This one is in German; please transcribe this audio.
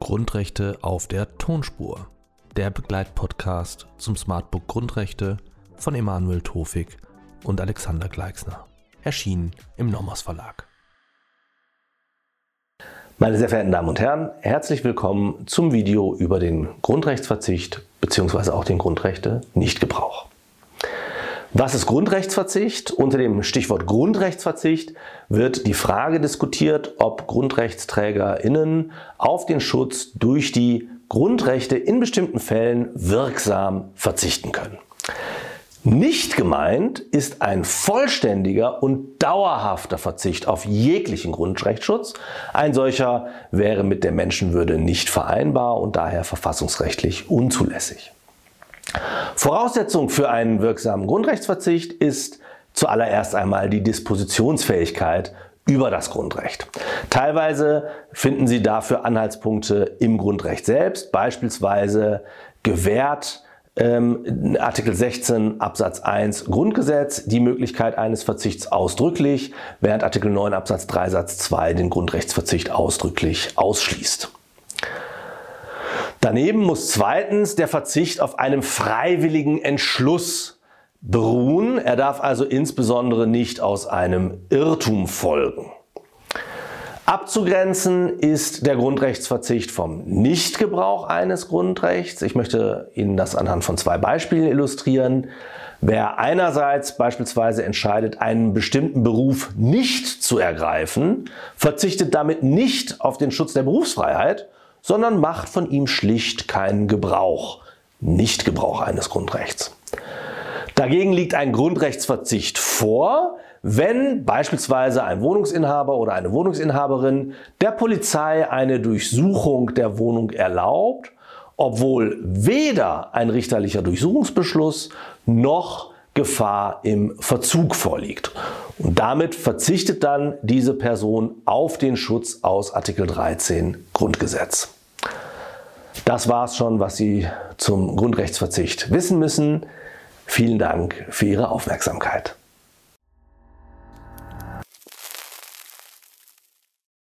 Grundrechte auf der Tonspur. Der Begleitpodcast zum Smartbook Grundrechte von Emanuel Tofik und Alexander Gleixner. Erschienen im Nomos Verlag. Meine sehr verehrten Damen und Herren, herzlich willkommen zum Video über den Grundrechtsverzicht bzw. auch den Grundrechte-Nichtgebrauch. Was ist Grundrechtsverzicht? Unter dem Stichwort Grundrechtsverzicht wird die Frage diskutiert, ob GrundrechtsträgerInnen auf den Schutz durch die Grundrechte in bestimmten Fällen wirksam verzichten können. Nicht gemeint ist ein vollständiger und dauerhafter Verzicht auf jeglichen Grundrechtsschutz. Ein solcher wäre mit der Menschenwürde nicht vereinbar und daher verfassungsrechtlich unzulässig. Voraussetzung für einen wirksamen Grundrechtsverzicht ist zuallererst einmal die Dispositionsfähigkeit über das Grundrecht. Teilweise finden Sie dafür Anhaltspunkte im Grundrecht selbst, beispielsweise gewährt ähm, Artikel 16 Absatz 1 Grundgesetz die Möglichkeit eines Verzichts ausdrücklich, während Artikel 9 Absatz 3 Satz 2 den Grundrechtsverzicht ausdrücklich ausschließt. Daneben muss zweitens der Verzicht auf einem freiwilligen Entschluss beruhen. Er darf also insbesondere nicht aus einem Irrtum folgen. Abzugrenzen ist der Grundrechtsverzicht vom Nichtgebrauch eines Grundrechts. Ich möchte Ihnen das anhand von zwei Beispielen illustrieren. Wer einerseits beispielsweise entscheidet, einen bestimmten Beruf nicht zu ergreifen, verzichtet damit nicht auf den Schutz der Berufsfreiheit, sondern macht von ihm schlicht keinen Gebrauch, nicht Gebrauch eines Grundrechts. Dagegen liegt ein Grundrechtsverzicht vor, wenn beispielsweise ein Wohnungsinhaber oder eine Wohnungsinhaberin der Polizei eine Durchsuchung der Wohnung erlaubt, obwohl weder ein richterlicher Durchsuchungsbeschluss noch Gefahr im Verzug vorliegt. Und damit verzichtet dann diese Person auf den Schutz aus Artikel 13 Grundgesetz. Das war es schon, was Sie zum Grundrechtsverzicht wissen müssen. Vielen Dank für Ihre Aufmerksamkeit.